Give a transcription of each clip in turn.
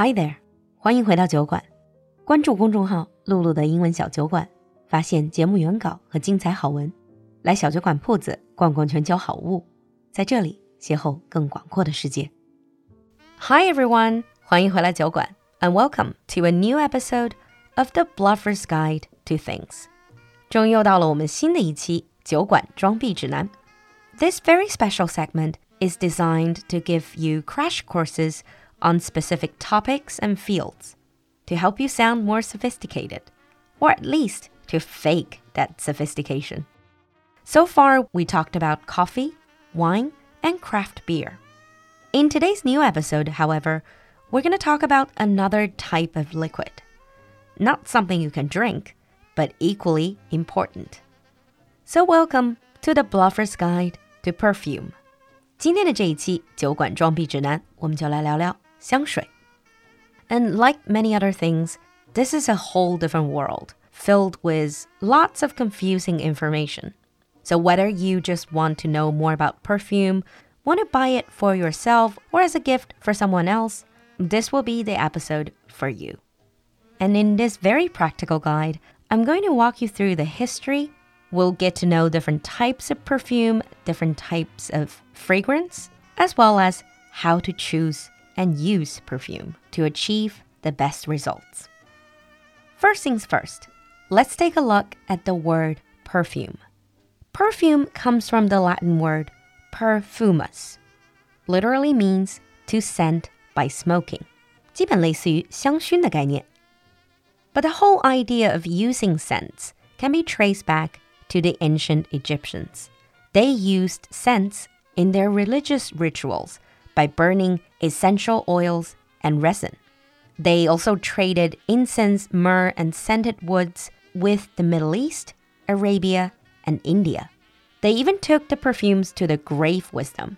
Hi there，欢迎回到酒馆。关注公众号“露露的英文小酒馆”，发现节目原稿和精彩好文。来小酒馆铺子逛逛全球好物，在这里邂逅更广阔的世界。Hi everyone，欢迎回来酒馆，and welcome to a new episode of the Bluffer's Guide to Things。终于又到了我们新的一期酒馆装逼指南。This very special segment is designed to give you crash courses on specific topics and fields to help you sound more sophisticated, or at least to fake that sophistication. So far, we talked about coffee, wine, and craft beer. In today's new episode, however, we're going to talk about another type of liquid. Not something you can drink, but equally important. So, welcome to the Bluffer's Guide to Perfume. 今天的这一期酒馆装逼指南，我们就来聊聊 香水。And like many other things, this is a whole different world filled with lots of confusing information. So whether you just want to know more about perfume, want to buy it for yourself or as a gift for someone else, this will be the episode for you. And in this very practical guide, I'm going to walk you through the history. We'll get to know different types of perfume, different types of fragrance, as well as how to choose and use perfume to achieve the best results. First things first, let's take a look at the word perfume. Perfume comes from the Latin word perfumus, literally means to scent by smoking. 基本类似于香薰的概念. But the whole idea of using scents can be traced back to the ancient Egyptians. They used scents in their religious rituals by burning essential oils and resin. They also traded incense, myrrh, and scented woods with the Middle East, Arabia, and India. They even took the perfumes to the grave with them.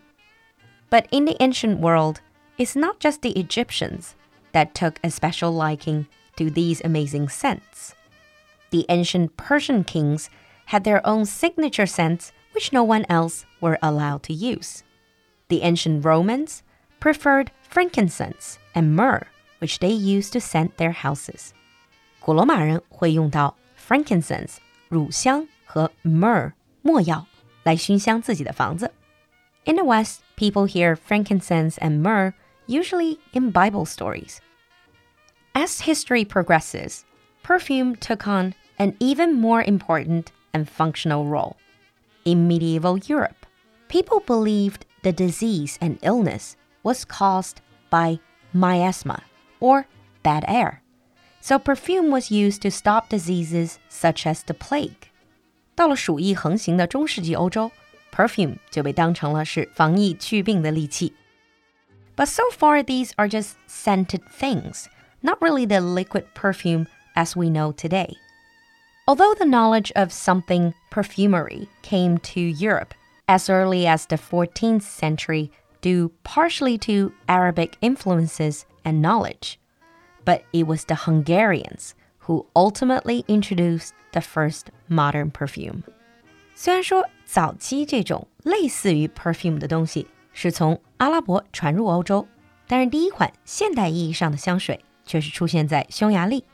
But in the ancient world, it's not just the Egyptians that took a special liking to these amazing scents. The ancient Persian kings had their own signature scents which no one else were allowed to use. The ancient Romans preferred frankincense and myrrh, which they used to scent their houses. 古罗马人会用到 frankincense 乳香和 myrrh 没药来熏香自己的房子。In the West, people hear frankincense and myrrh usually in Bible stories. As history progresses, perfume took on an even more important and functional role. In medieval Europe, people believed the disease and illness was caused by miasma, or bad air. So perfume was used to stop diseases such as the plague. 到了鼠疫横行的中世纪欧洲，perfume 就被当成了是防疫祛病的利器。But so far, these are just scented things, not really the liquid perfume as we know today. Although the knowledge of something perfumery came to Europe as early as the 14th century due partially to Arabic influences and knowledge, but it was the Hungarians who ultimately introduced the first modern perfume. 虽然说早期这种类似于 perfume 的东西是从阿拉伯传入欧洲，但是第一款现代意义上的香水却是出现在匈牙利。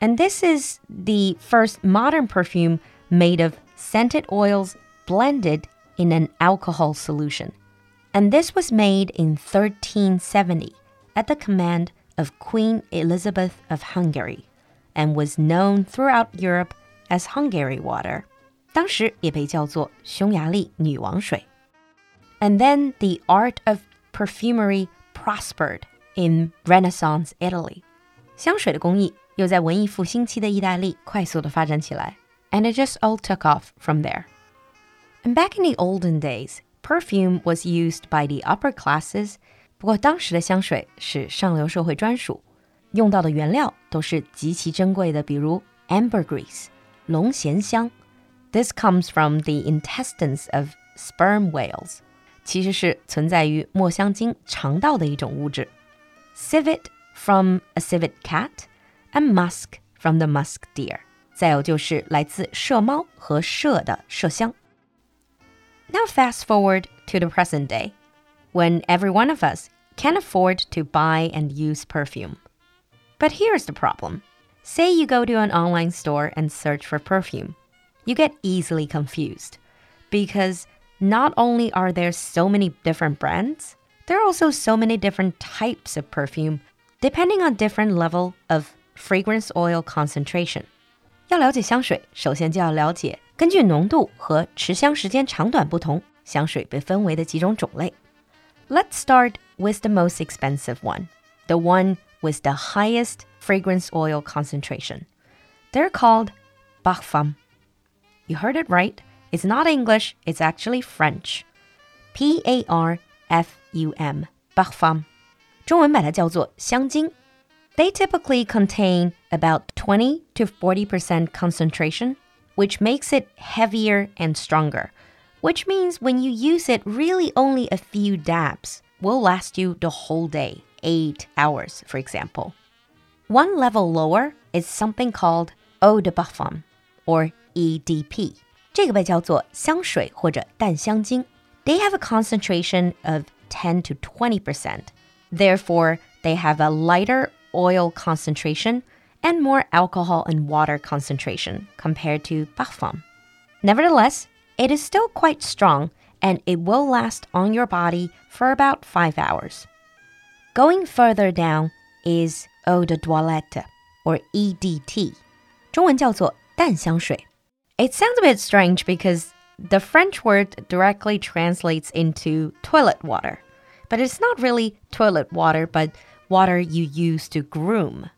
And this is the first modern perfume made of scented oils blended in an alcohol solution. And this was made in 1370 at the command of Queen Elizabeth of Hungary and was known throughout Europe as Hungary water. 当时也被叫做匈牙利女王水. And then the art of perfumery prospered in Renaissance Italy. 香水的工艺又在文艺复兴期的意大利快速的发展起来，and it just all took off from there. And back in the olden days, perfume was used by the upper classes. 不过当时的香水是上流社会专属，用到的原料都是极其珍贵的，比如 ambergris 龙涎香。This comes from the intestines of sperm whales，其实是存在于墨香鲸肠道的一种物质。Civet from a civet cat and musk from the musk deer。再有就是来自麝猫和麝的麝香。 Now fast forward to the present day, when every one of us can afford to buy and use perfume. But here's the problem. Say you go to an online store and search for perfume. You get easily confused because not only are there so many different brands, there are also so many different types of perfume depending on different level of fragrance oil concentration. 要了解香水，首先就要了解 根据浓度和持香时间长短不同，香水被分为的几种种类。Let's start with the most expensive one, the one with the highest fragrance oil concentration. They're called parfum. You heard it right. It's not English, it's actually French. P A R F U M, parfum. 中文把它叫做香精。They typically contain about 20 to 40% concentration, which makes it heavier and stronger, which means when you use it, really only a few dabs will last you the whole day, 8 hours, for example. One level lower is something called eau de parfum, or EDP. 这个被叫做香水或者淡香精. They have a concentration of 10 to 20%. Therefore, they have a lighter oil concentration and more alcohol and water concentration compared to parfum. Nevertheless, it is still quite strong and it will last on your body for about 5 hours. Going further down is eau de toilette or EDT. 中文叫做淡香水. It sounds a bit strange because the French word directly translates into toilet water, but it's not really toilet water, but water you use to groom.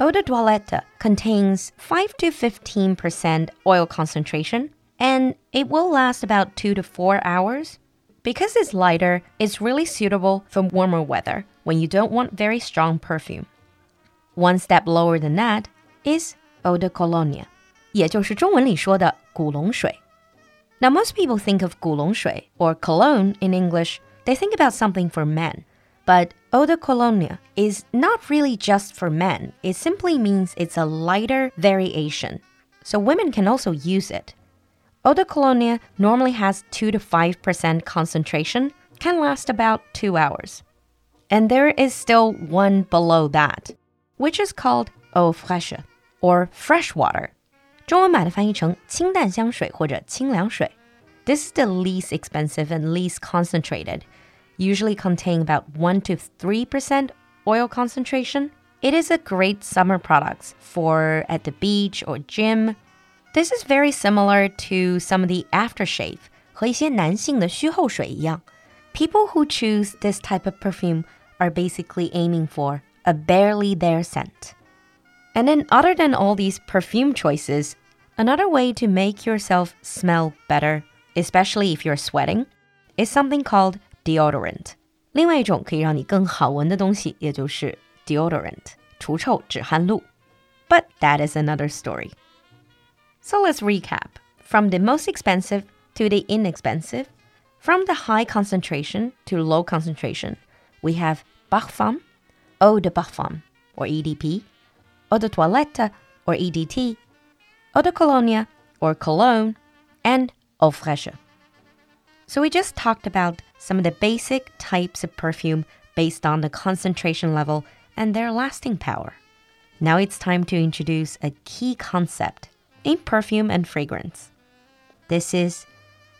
Eau de toilette contains 5 to 15% oil concentration and it will last about 2 to 4 hours. Because it's lighter, it's really suitable for warmer weather when you don't want very strong perfume. One step lower than that is eau de cologne, 也就是中文里说的古龙水. Now, most people think of 古龙水 or cologne in English, they think about something for men. But eau de cologne is not really just for men. It simply means it's a lighter variation. So women can also use it. Eau de cologne normally has 2 to 5% concentration, can last about 2 hours. And there is still one below that, which is called eau fraîche or fresh water. 中文版的翻译成清淡香水或者清凉水. This is the least expensive and least concentrated usually contain about 1 to 3% oil concentration. It is a great summer product for at the beach or gym. This is very similar to some of the aftershave People who choose this type of perfume are basically aiming for a barely there scent. And then other than all these perfume choices, another way to make yourself smell better, especially if you're sweating, is something called deodorant。另外一种可以让你更好闻的东西，也就是 deodorant 除臭止汗露。But that is another story. So let's recap. From the most expensive to the inexpensive, from the high concentration to low concentration, we have parfum, eau de parfum, or EDP, eau de toilette, or EDT, eau de cologne, or cologne, and eau fraîche. So we just talked about some of the basic types of perfume based on the concentration level and their lasting power. Now it's time to introduce a key concept in perfume and fragrance. This is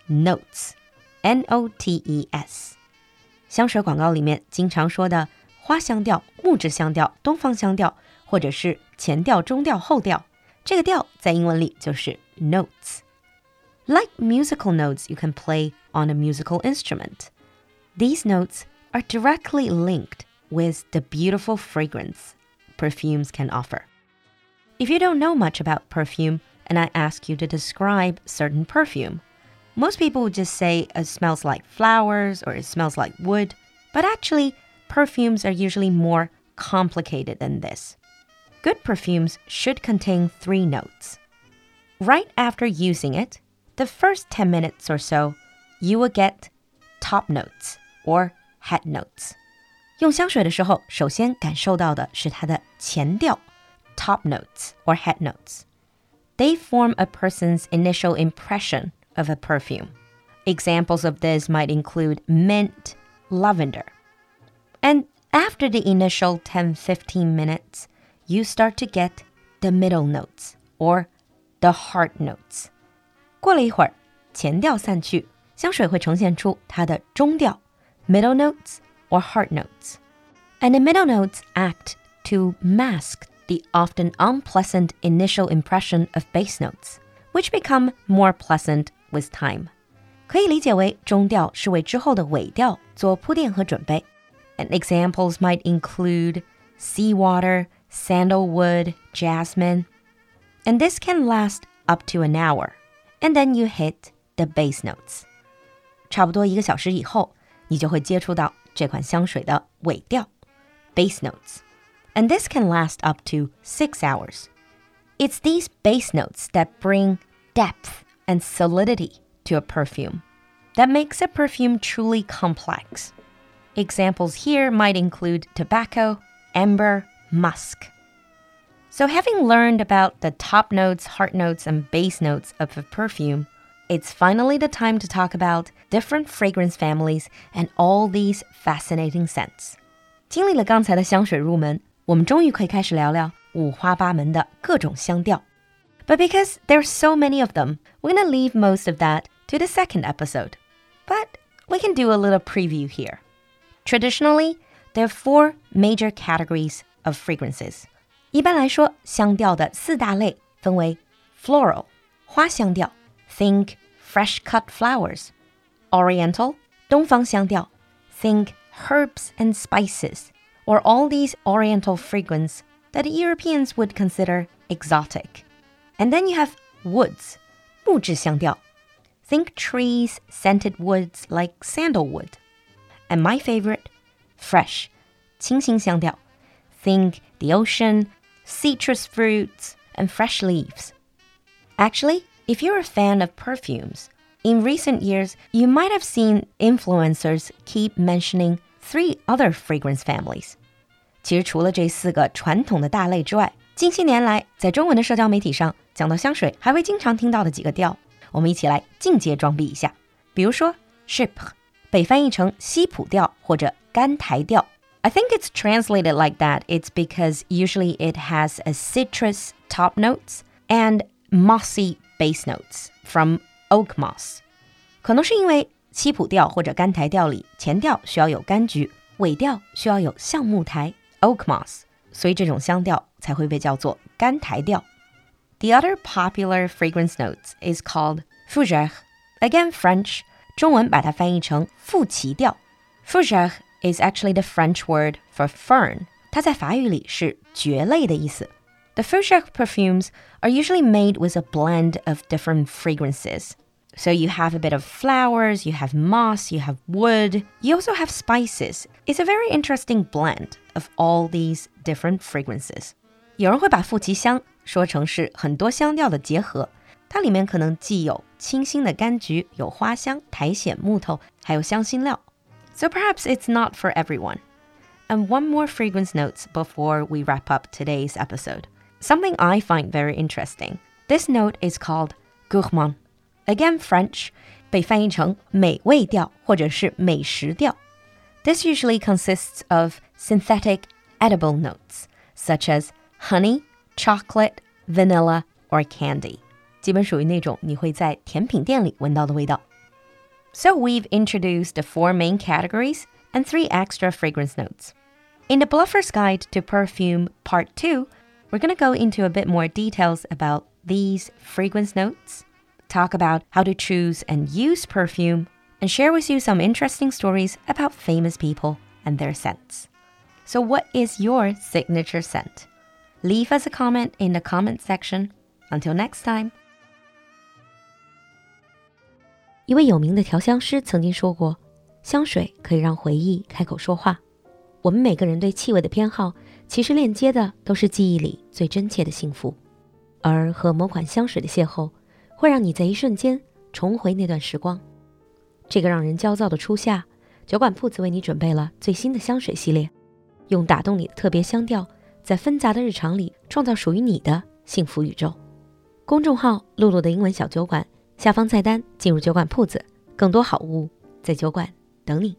notes. N O T E S。香水广告里面经常说的花香调、木质香调、东方香调，或者是前调、中调、后调，这个调在英文里就是 notes。like musical notes you can play on a musical instrument. These notes are directly linked with the beautiful fragrance perfumes can offer. If you don't know much about perfume and I ask you to describe certain perfume, most people would just say it smells like flowers or it smells like wood, but actually, perfumes are usually more complicated than this. Good perfumes should contain three notes. Right after using it, the first 10 minutes or so, you will get top notes or head notes. 用香水的时候，首先感受到的是它的前调 top notes or head notes. They form a person's initial impression of a perfume. Examples of this might include mint, lavender. And after the initial 10 15 minutes, you start to get the middle notes or the heart notes。过了一会儿，前调散去， 香水会呈现出它的中调 （middle notes or heart notes）。And the middle notes act to mask the often unpleasant initial impression of base notes, which become more pleasant with time. 可以理解为中调是为之后的尾调做铺垫和准备。And examples might include seawater, sandalwood, jasmine. And this can last up to an hour. And then you hit the base notes. 差不多一个小时以后，你就会接触到这款香水的尾调 （base notes）。And this can last up to six hours. It's these base notes that bring depth and solidity to a perfume that makes a perfume truly complex. Examples here might include tobacco, amber, musk. So, having learned about the top notes, heart notes, and base notes of a perfume, it's finally the time to talk about different fragrance families and all these fascinating scents. 经历了刚才的香水入门，我们终于可以开始聊聊五花八门的各种香调。But because there's so many of them, we're gonna leave most of that to the second episode. But we can do a little preview here. Traditionally, there are four major categories of fragrances. 一般来说，香调的四大类分为 floral 花香调，think fresh cut flowers; oriental 东方香调，think herbs and spices, or all these oriental fragrances that Europeans would consider exotic. And then you have woods 木质香调 Think trees, scented woods like sandalwood. And my favorite, fresh, 清新香调. Think the ocean, citrus fruits, and fresh leaves. Actually, if you're a fan of perfumes, in recent years, you might have seen influencers keep mentioning three other fragrance families. 其实除了这四个传统的大类之外，近些年来在中文的社交媒体上讲到香水，还会经常听到的几个调我们一起来进阶装逼一下。比如说 ship，被翻译成西普调或者干台调。I think it's translated like that. It's because usually it has a citrus top notes and mossy base notes from oak moss。可能是因为七谱调或者干台调里，前调需要有柑橘，尾调需要有橡木苔 oak moss，所以这种香调才会被叫做干台调。The other popular fragrance notes is called fougère, again French，中文把它翻译成复奇调。Fougère is actually the French word for fern，它在法语里是蕨类的意思。the Fougère perfumes are usually made with a blend of different fragrances. So you have a bit of flowers, you have moss, you have wood, you also have spices. It's a very interesting blend of all these different fragrances. 有人会把富奇香说成是很多香调的结合，它里面可能既有清新的柑橘，有花香、苔藓、木头，还有香辛料。So perhaps it's not for everyone. And one more fragrance notes before we wrap up today's episode. Something I find very interesting. This note is called gourmand. Again, French, 被翻译成美味调或者是美食调。This usually consists of synthetic edible notes, such as honey, chocolate, vanilla, or candy. 基本属于那种你会在甜品店里闻到的味道。So we've introduced the four main categories and three extra fragrance notes. In the Bluffer's Guide to Perfume Part 2, we're going to go into a bit more details about these fragrance notes, talk about how to choose and use perfume, and share with you some interesting stories about famous people and their scents. So, what is your signature scent? Leave us a comment in the comment section. Until next time. 一位有名的调香师曾经说过：“香水可以让回忆开口说话。”我们每个人对气味的偏好， 其实链接的都是记忆里最真切的幸福。而和某款香水的邂逅，会让你在一瞬间重回那段时光。这个让人焦躁的初夏，酒馆铺子为你准备了最新的香水系列，用打动你的特别香调。在纷杂的日常里，创造属于你的幸福宇宙。公众号“露露的英文小酒馆”下方菜单进入酒馆铺子，更多好物在酒馆等你。